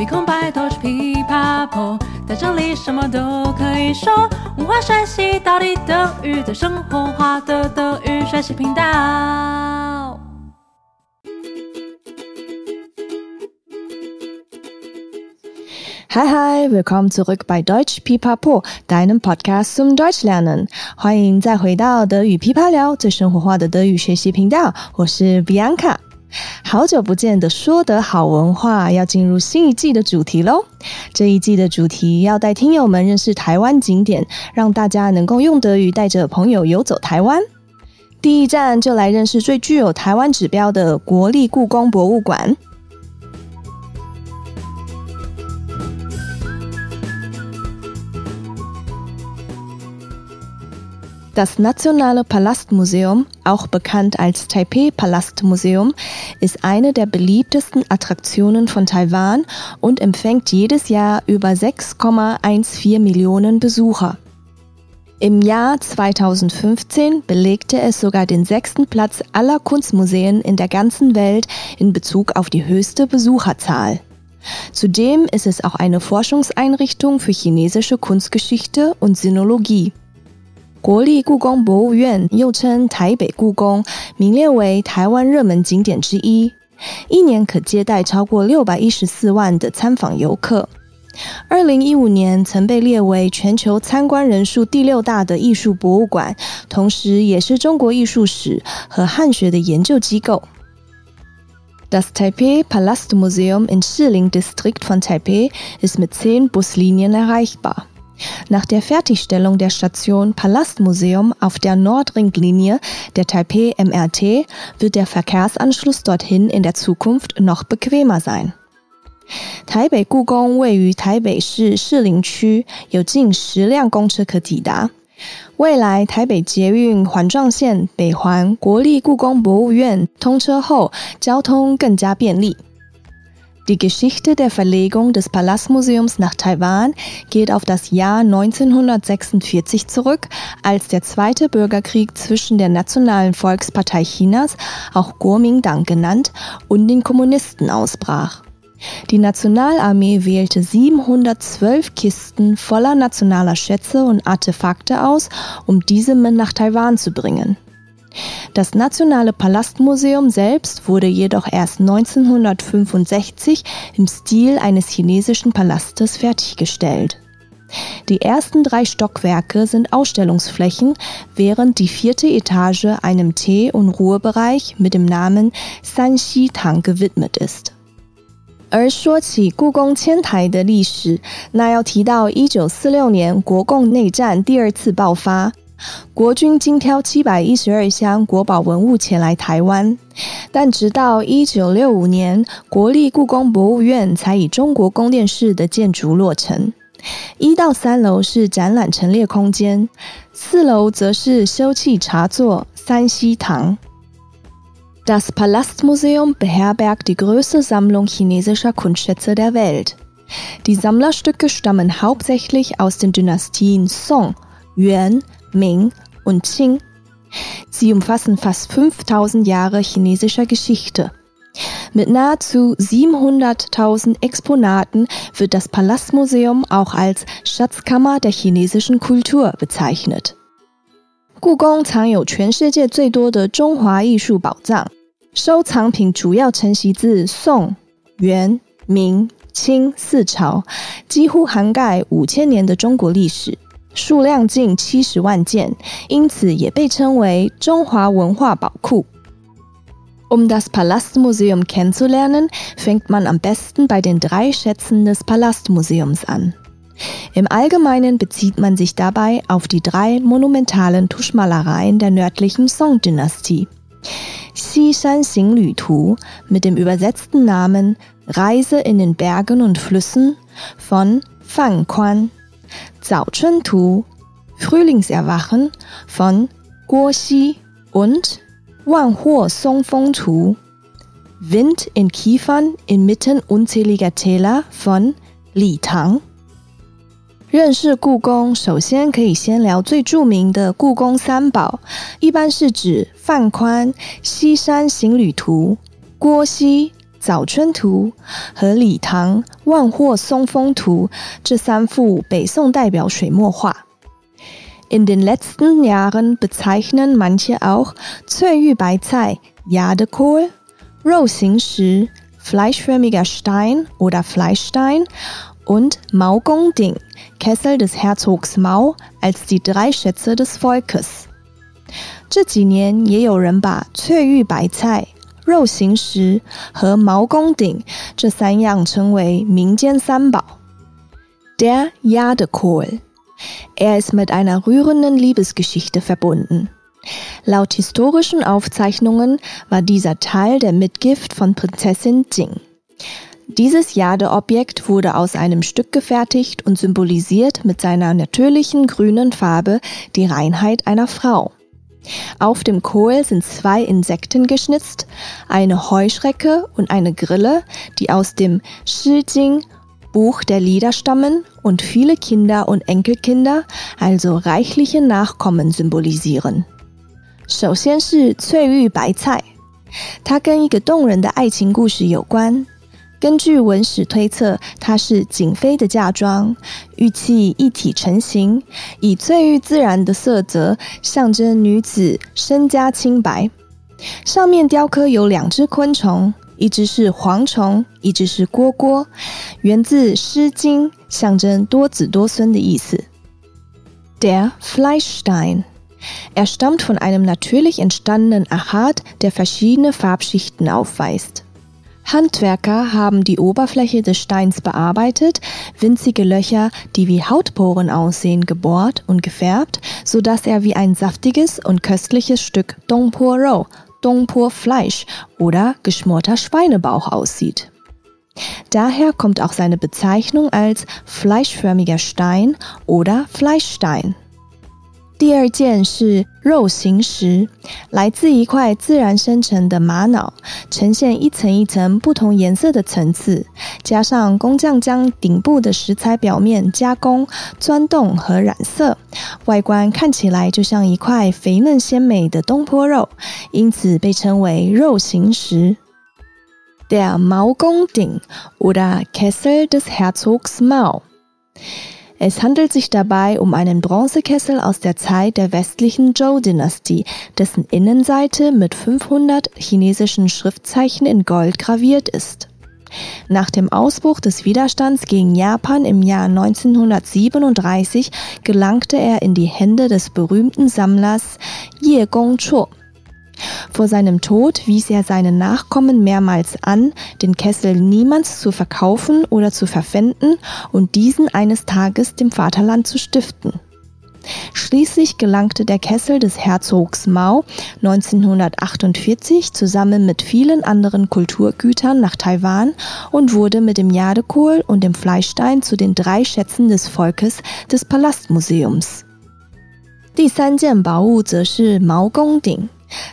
没空拜托去噼啪破，在这里什么都可以说。文化学习到底等于在生活化的德语学习频道。Hi, hi, willkommen zurück bei Deutsch Pipapo, deinem Podcast zum Deutschlernen。欢迎再回到德语噼啪聊，最生活化的德语学习频道。我是 Bianca。好久不见的说得好文化要进入新一季的主题喽！这一季的主题要带听友们认识台湾景点，让大家能够用德语带着朋友游走台湾。第一站就来认识最具有台湾指标的国立故宫博物馆。Das Nationale Palastmuseum, auch bekannt als Taipei Palastmuseum, ist eine der beliebtesten Attraktionen von Taiwan und empfängt jedes Jahr über 6,14 Millionen Besucher. Im Jahr 2015 belegte es sogar den sechsten Platz aller Kunstmuseen in der ganzen Welt in Bezug auf die höchste Besucherzahl. Zudem ist es auch eine Forschungseinrichtung für chinesische Kunstgeschichte und Sinologie. 国立故宫博物院又称台北故宫，名列为台湾热门景点之一，一年可接待超过六百一十四万的参访游客。二零一五年曾被列为全球参观人数第六大的艺术博物馆，同时也是中国艺术史和汉学的研究机构。Das Taipei Palastmuseum in Shiling District von Taipei ist mit zehn Buslinien erreichbar. Nach der Fertigstellung der Station Palastmuseum auf der Nordringlinie der Taipei MRT wird der Verkehrsanschluss dorthin in der Zukunft noch bequemer sein. 台北故宫位于台北市士林区，有近十辆公车可抵达。未来台北捷运环状线北环国立故宫博物院通车后，交通更加便利。 Die Geschichte der Verlegung des Palastmuseums nach Taiwan geht auf das Jahr 1946 zurück, als der Zweite Bürgerkrieg zwischen der Nationalen Volkspartei Chinas, auch Kuomintang genannt, und den Kommunisten ausbrach. Die Nationalarmee wählte 712 Kisten voller nationaler Schätze und Artefakte aus, um diese nach Taiwan zu bringen. Das Nationale Palastmuseum selbst wurde jedoch erst 1965 im Stil eines chinesischen Palastes fertiggestellt. Die ersten drei Stockwerke sind Ausstellungsflächen, während die vierte Etage einem Tee- und Ruhebereich mit dem Namen Sanxi Tang gewidmet ist. 而说起故宫迁台的历史，那要提到一九四六年国共内战第二次爆发。 国军精挑七百一十二箱国宝文物前来台湾，但直到一九六五年，国立故宫博物院才以中国宫殿式的建筑落成。一到三楼是展览陈列空间，四楼则是休憩茶座三希堂。Das Palastmuseum beherbergt die größte Sammlung chinesischer Kunstschätze der Welt. Die Sammlerstücke stammen hauptsächlich aus den Dynastien Song, Yuan, Ming und Qing. Sie umfassen fast 5000 Jahre chinesischer Geschichte. Mit nahezu 700.000 Exponaten wird das Palastmuseum auch als Schatzkammer der chinesischen Kultur bezeichnet. 故宫藏有全世界最多的中华艺术宝藏，收藏品主要承袭自宋、元、明、清四朝，几乎涵盖五千年的中国历史。 数量近七十万件，因此也被称为中华文化宝库。Um das Palastmuseum kennenzulernen, fängt man am besten bei den drei Schätzen des Palastmuseums an. Im Allgemeinen bezieht man sich dabei auf die drei monumentalen Tuschmalereien der nördlichen Song-Dynastie. Xishan Xinglü-Tu mit dem übersetzten Namen Reise in den Bergen und Flüssen von Fang Quan 早春图 Frühlingserwachen von Guo Xi und Wanhuo Songfeng Tu Wind in Kiefern inmitten unzähliger Täler von Li Tang。认识故宫，首先可以先聊最著名的故宫三宝，一般是指范宽《西山行旅图》、郭熙《早春图和礼堂万壑松风图这三幅北宋代表水墨画。In den letzten Jahren bezeichnen manche auch Zöyu-Beizai, Jadekohl, 肉形石 fleischförmiger Stein oder Fleischstein und Maugongding, Kessel des Herzogs Mao, als die drei Schätze des Volkes. 这几年也有人把翠玉白菜、 肉形石和毛公鼎这三样称为民间三宝。Der Jadekohl. Er ist mit einer rührenden Liebesgeschichte verbunden. Laut historischen Aufzeichnungen war dieser Teil der Mitgift von Prinzessin Jing. Dieses Jadeobjekt wurde aus einem Stück gefertigt und symbolisiert mit seiner natürlichen grünen Farbe die Reinheit einer Frau. Auf dem Kohl sind zwei Insekten geschnitzt, eine Heuschrecke und eine Grille, die aus dem Shi Jing Buch der Lieder stammen und viele Kinder und Enkelkinder, also reichliche Nachkommen symbolisieren. 首先是翠玉白菜，它跟一个动人的爱情故事有关。 根据文史推测，它是景妃的嫁妆，玉器一体成型，以翠玉自然的色泽象征女子身家清白。上面雕刻有两只昆虫，一只是蝗虫，一只是蝈蝈，源自《诗经》，象征多子多孙的意思。Der Fleischstein. Er stammt von einem natürlich entstandenen Achat, der verschiedene Farbschichten aufweist. Handwerker haben die Oberfläche des Steins bearbeitet, winzige Löcher, die wie Hautporen aussehen, gebohrt und gefärbt, so dass er wie ein saftiges und köstliches Stück Dongpo Rou, Dongpo Fleisch oder geschmorter Schweinebauch aussieht. Daher kommt auch seine Bezeichnung als fleischförmiger Stein oder Fleischstein. 第二件是肉形石，来自一块自然生成的玛瑙，呈现一层一层不同颜色的层次，加上工匠将顶部的石材表面加工、钻洞和染色，外观看起来就像一块肥嫩鲜美的东坡肉，因此被称为肉形石。Der Maogongding oder Kessel des Herzogs Mao es handelt sich dabei um einen Bronzekessel aus der Zeit der westlichen Zhou-Dynastie, dessen Innenseite mit 500 chinesischen Schriftzeichen in Gold graviert ist. Nach dem Ausbruch des Widerstands gegen Japan im Jahr 1937 gelangte er in die Hände des berühmten Sammlers Ye Gongchuo. Vor seinem Tod wies er seinen Nachkommen mehrmals an, den Kessel niemals zu verkaufen oder zu verpfänden und diesen eines Tages dem Vaterland zu stiften. Schließlich gelangte der Kessel des Herzogs Mao 1948 zusammen mit vielen anderen Kulturgütern nach Taiwan und wurde mit dem Jadekohl und dem Fleischstein zu den drei Schätzen des Volkes des Palastmuseums. 第三件宝物则是毛公鼎。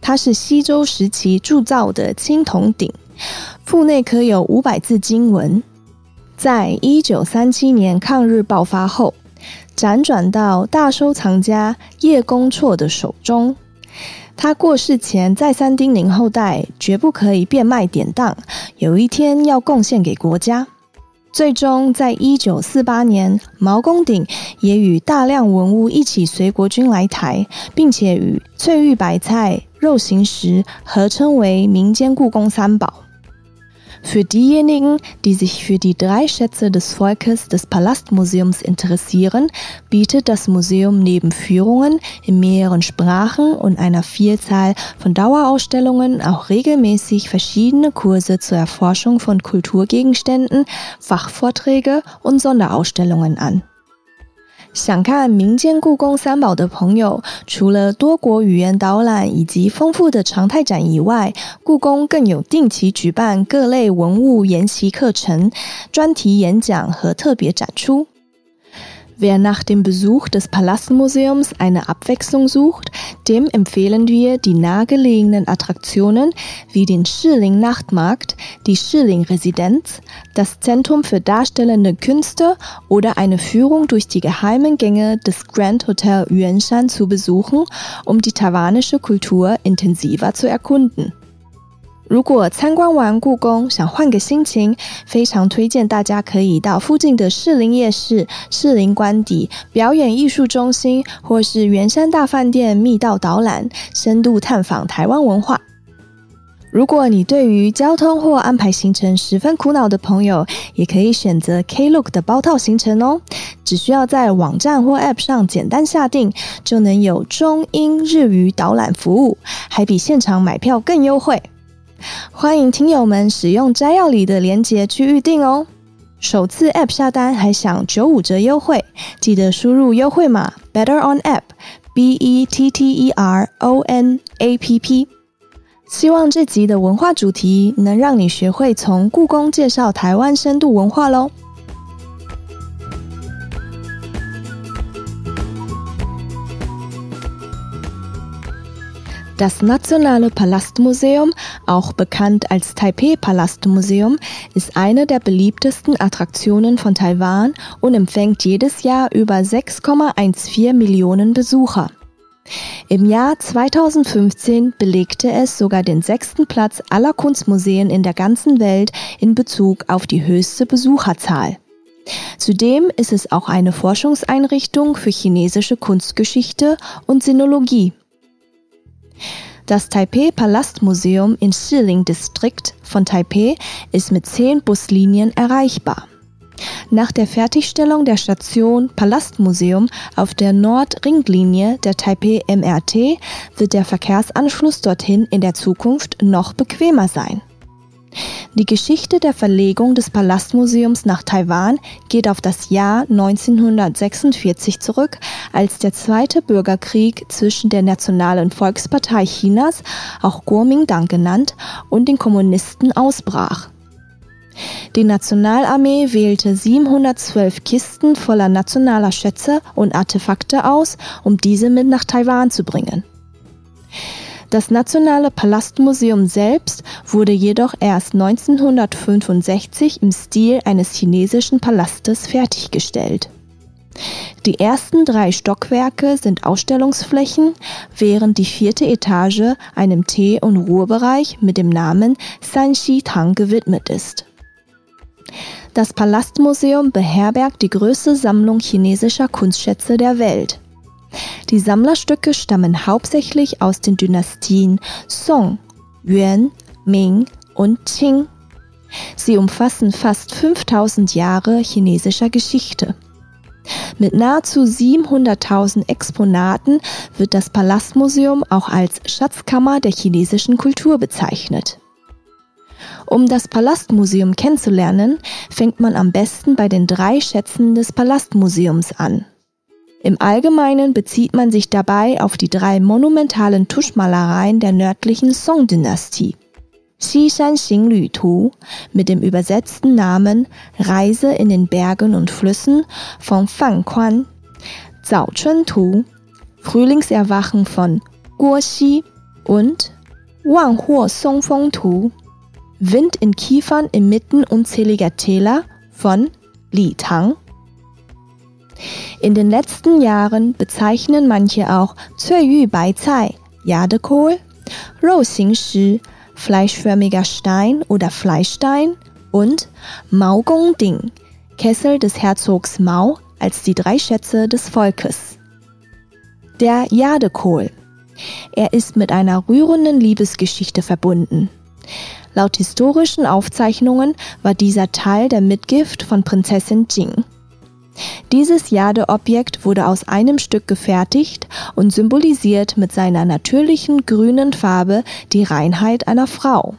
它是西周时期铸造的青铜鼎，腹内刻有五百字经文。在一九三七年抗日爆发后，辗转到大收藏家叶公绰的手中。他过世前再三叮咛后代，绝不可以变卖典当，有一天要贡献给国家。最终，在一九四八年，毛公鼎也与大量文物一起随国军来台，并且与翠玉白菜、肉形石合称为民间故宫三宝。Für diejenigen, die sich für die drei Schätze des Volkes des Palastmuseums interessieren, bietet das Museum neben Führungen in mehreren Sprachen und einer Vielzahl von Dauerausstellungen auch regelmäßig verschiedene Kurse zur Erforschung von Kulturgegenständen, Fachvorträge und Sonderausstellungen an. 想看民间故宫三宝的朋友，除了多国语言导览以及丰富的常态展以外，故宫更有定期举办各类文物研习课程、专题演讲和特别展出。Wer nach dem Besuch des Palastmuseums eine Abwechslung sucht, dem empfehlen wir die nahegelegenen Attraktionen wie den Schilling Nachtmarkt, die Schilling Residenz, das Zentrum für darstellende Künste oder eine Führung durch die geheimen Gänge des Grand Hotel Yuanshan zu besuchen, um die taiwanische Kultur intensiver zu erkunden. 如果参观完故宫想换个心情，非常推荐大家可以到附近的士林夜市、士林官邸表演艺术中心，或是圆山大饭店密道导览，深度探访台湾文化。如果你对于交通或安排行程十分苦恼的朋友，也可以选择 Klook 的包套行程哦。只需要在网站或 App 上简单下定，就能有中英日语导览服务，还比现场买票更优惠。欢迎听友们使用摘要里的链接去预定哦。首次 App 下单还享九五折优惠，记得输入优惠码 Better on App B E T T E R O N A P P。希望这集的文化主题能让你学会从故宫介绍台湾深度文化喽。Das Nationale Palastmuseum, auch bekannt als Taipei Palastmuseum, ist eine der beliebtesten Attraktionen von Taiwan und empfängt jedes Jahr über 6,14 Millionen Besucher. Im Jahr 2015 belegte es sogar den sechsten Platz aller Kunstmuseen in der ganzen Welt in Bezug auf die höchste Besucherzahl. Zudem ist es auch eine Forschungseinrichtung für chinesische Kunstgeschichte und Sinologie. Das Taipei Palastmuseum in Shiling Distrikt von Taipei ist mit zehn Buslinien erreichbar. Nach der Fertigstellung der Station Palastmuseum auf der Nordringlinie der Taipei MRT wird der Verkehrsanschluss dorthin in der Zukunft noch bequemer sein. Die Geschichte der Verlegung des Palastmuseums nach Taiwan geht auf das Jahr 1946 zurück, als der Zweite Bürgerkrieg zwischen der Nationalen Volkspartei Chinas, auch Kuomintang genannt, und den Kommunisten ausbrach. Die Nationalarmee wählte 712 Kisten voller nationaler Schätze und Artefakte aus, um diese mit nach Taiwan zu bringen. Das Nationale Palastmuseum selbst wurde jedoch erst 1965 im Stil eines chinesischen Palastes fertiggestellt. Die ersten drei Stockwerke sind Ausstellungsflächen, während die vierte Etage einem Tee- und Ruhebereich mit dem Namen Sanxi Tang gewidmet ist. Das Palastmuseum beherbergt die größte Sammlung chinesischer Kunstschätze der Welt. Die Sammlerstücke stammen hauptsächlich aus den Dynastien Song, Yuan, Ming und Qing. Sie umfassen fast 5000 Jahre chinesischer Geschichte. Mit nahezu 700.000 Exponaten wird das Palastmuseum auch als Schatzkammer der chinesischen Kultur bezeichnet. Um das Palastmuseum kennenzulernen, fängt man am besten bei den drei Schätzen des Palastmuseums an. Im Allgemeinen bezieht man sich dabei auf die drei monumentalen Tuschmalereien der nördlichen Song-Dynastie. Xishan Xinglü Tu mit dem übersetzten Namen Reise in den Bergen und Flüssen von Fan Quan, Zao Chun Tu, Frühlingserwachen von Guo Xi und Wang Huo Song Feng Tu, Wind in Kiefern inmitten unzähliger Täler von Li Tang in den letzten Jahren bezeichnen manche auch Zuiyu Beizai, Jadekohl, Rou-Xing-Shi, fleischförmiger Stein oder Fleischstein und Mao Gong-Ding, Kessel des Herzogs Mao, als die drei Schätze des Volkes. Der Jadekohl. Er ist mit einer rührenden Liebesgeschichte verbunden. Laut historischen Aufzeichnungen war dieser Teil der Mitgift von Prinzessin Jing. Dieses Jadeobjekt wurde aus einem Stück gefertigt und symbolisiert mit seiner natürlichen grünen Farbe die Reinheit einer Frau.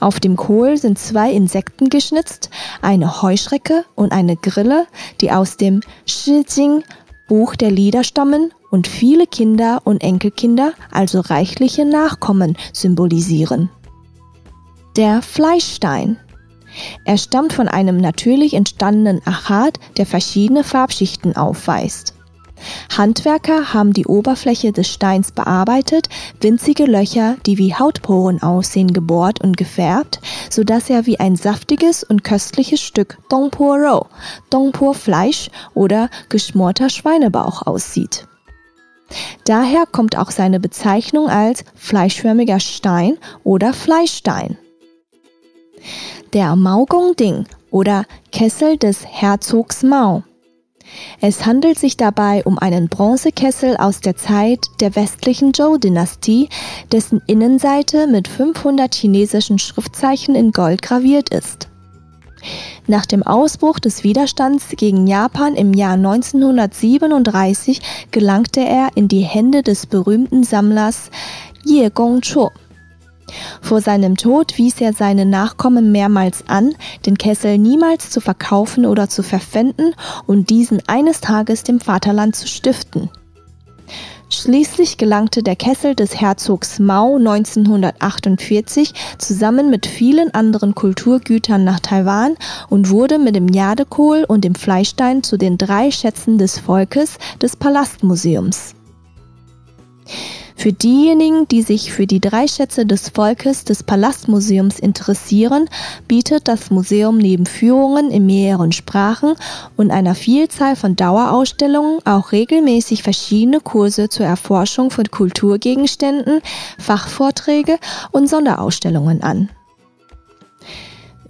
Auf dem Kohl sind zwei Insekten geschnitzt, eine Heuschrecke und eine Grille, die aus dem Shi Jing Buch der Lieder stammen und viele Kinder und Enkelkinder, also reichliche Nachkommen, symbolisieren. Der Fleischstein er stammt von einem natürlich entstandenen Achat, der verschiedene Farbschichten aufweist. Handwerker haben die Oberfläche des Steins bearbeitet, winzige Löcher, die wie Hautporen aussehen, gebohrt und gefärbt, so dass er wie ein saftiges und köstliches Stück Dongpo Rou, Dongpo Fleisch oder geschmorter Schweinebauch aussieht. Daher kommt auch seine Bezeichnung als fleischförmiger Stein oder Fleischstein. Der Maogong-Ding oder Kessel des Herzogs Mao. Es handelt sich dabei um einen Bronzekessel aus der Zeit der westlichen Zhou-Dynastie, dessen Innenseite mit 500 chinesischen Schriftzeichen in Gold graviert ist. Nach dem Ausbruch des Widerstands gegen Japan im Jahr 1937 gelangte er in die Hände des berühmten Sammlers Ye Gongchuo. Vor seinem Tod wies er seine Nachkommen mehrmals an, den Kessel niemals zu verkaufen oder zu verpfänden und diesen eines Tages dem Vaterland zu stiften. Schließlich gelangte der Kessel des Herzogs Mao 1948 zusammen mit vielen anderen Kulturgütern nach Taiwan und wurde mit dem Jadekohl und dem Fleischstein zu den drei Schätzen des Volkes des Palastmuseums. Für diejenigen, die sich für die drei Schätze des Volkes des Palastmuseums interessieren, bietet das Museum neben Führungen in mehreren Sprachen und einer Vielzahl von Dauerausstellungen auch regelmäßig verschiedene Kurse zur Erforschung von Kulturgegenständen, Fachvorträge und Sonderausstellungen an.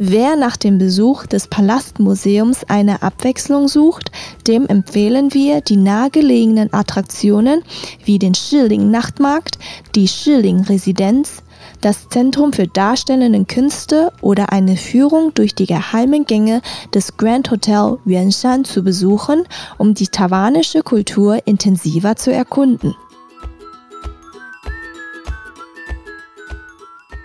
Wer nach dem Besuch des Palastmuseums eine Abwechslung sucht, dem empfehlen wir die nahegelegenen Attraktionen wie den Schilling Nachtmarkt, die Schilling Residenz, das Zentrum für darstellende Künste oder eine Führung durch die geheimen Gänge des Grand Hotel Yuanshan zu besuchen, um die taiwanische Kultur intensiver zu erkunden.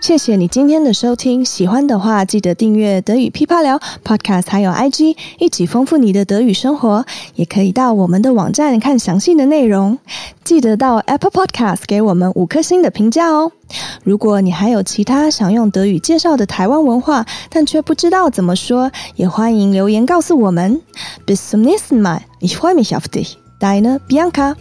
谢谢你今天的收听，喜欢的话记得订阅德语噼啪聊 Podcast，还有 IG，一起丰富你的德语生活。也可以到我们的网站看详细的内容。记得到 Apple Podcast 给我们五颗星的评价哦。如果你还有其他想用德语介绍的台湾文化，但却不知道怎么说，也欢迎留言告诉我们。Bis zum nächsten Mal，ich freue mich auf dich，deine Bianca。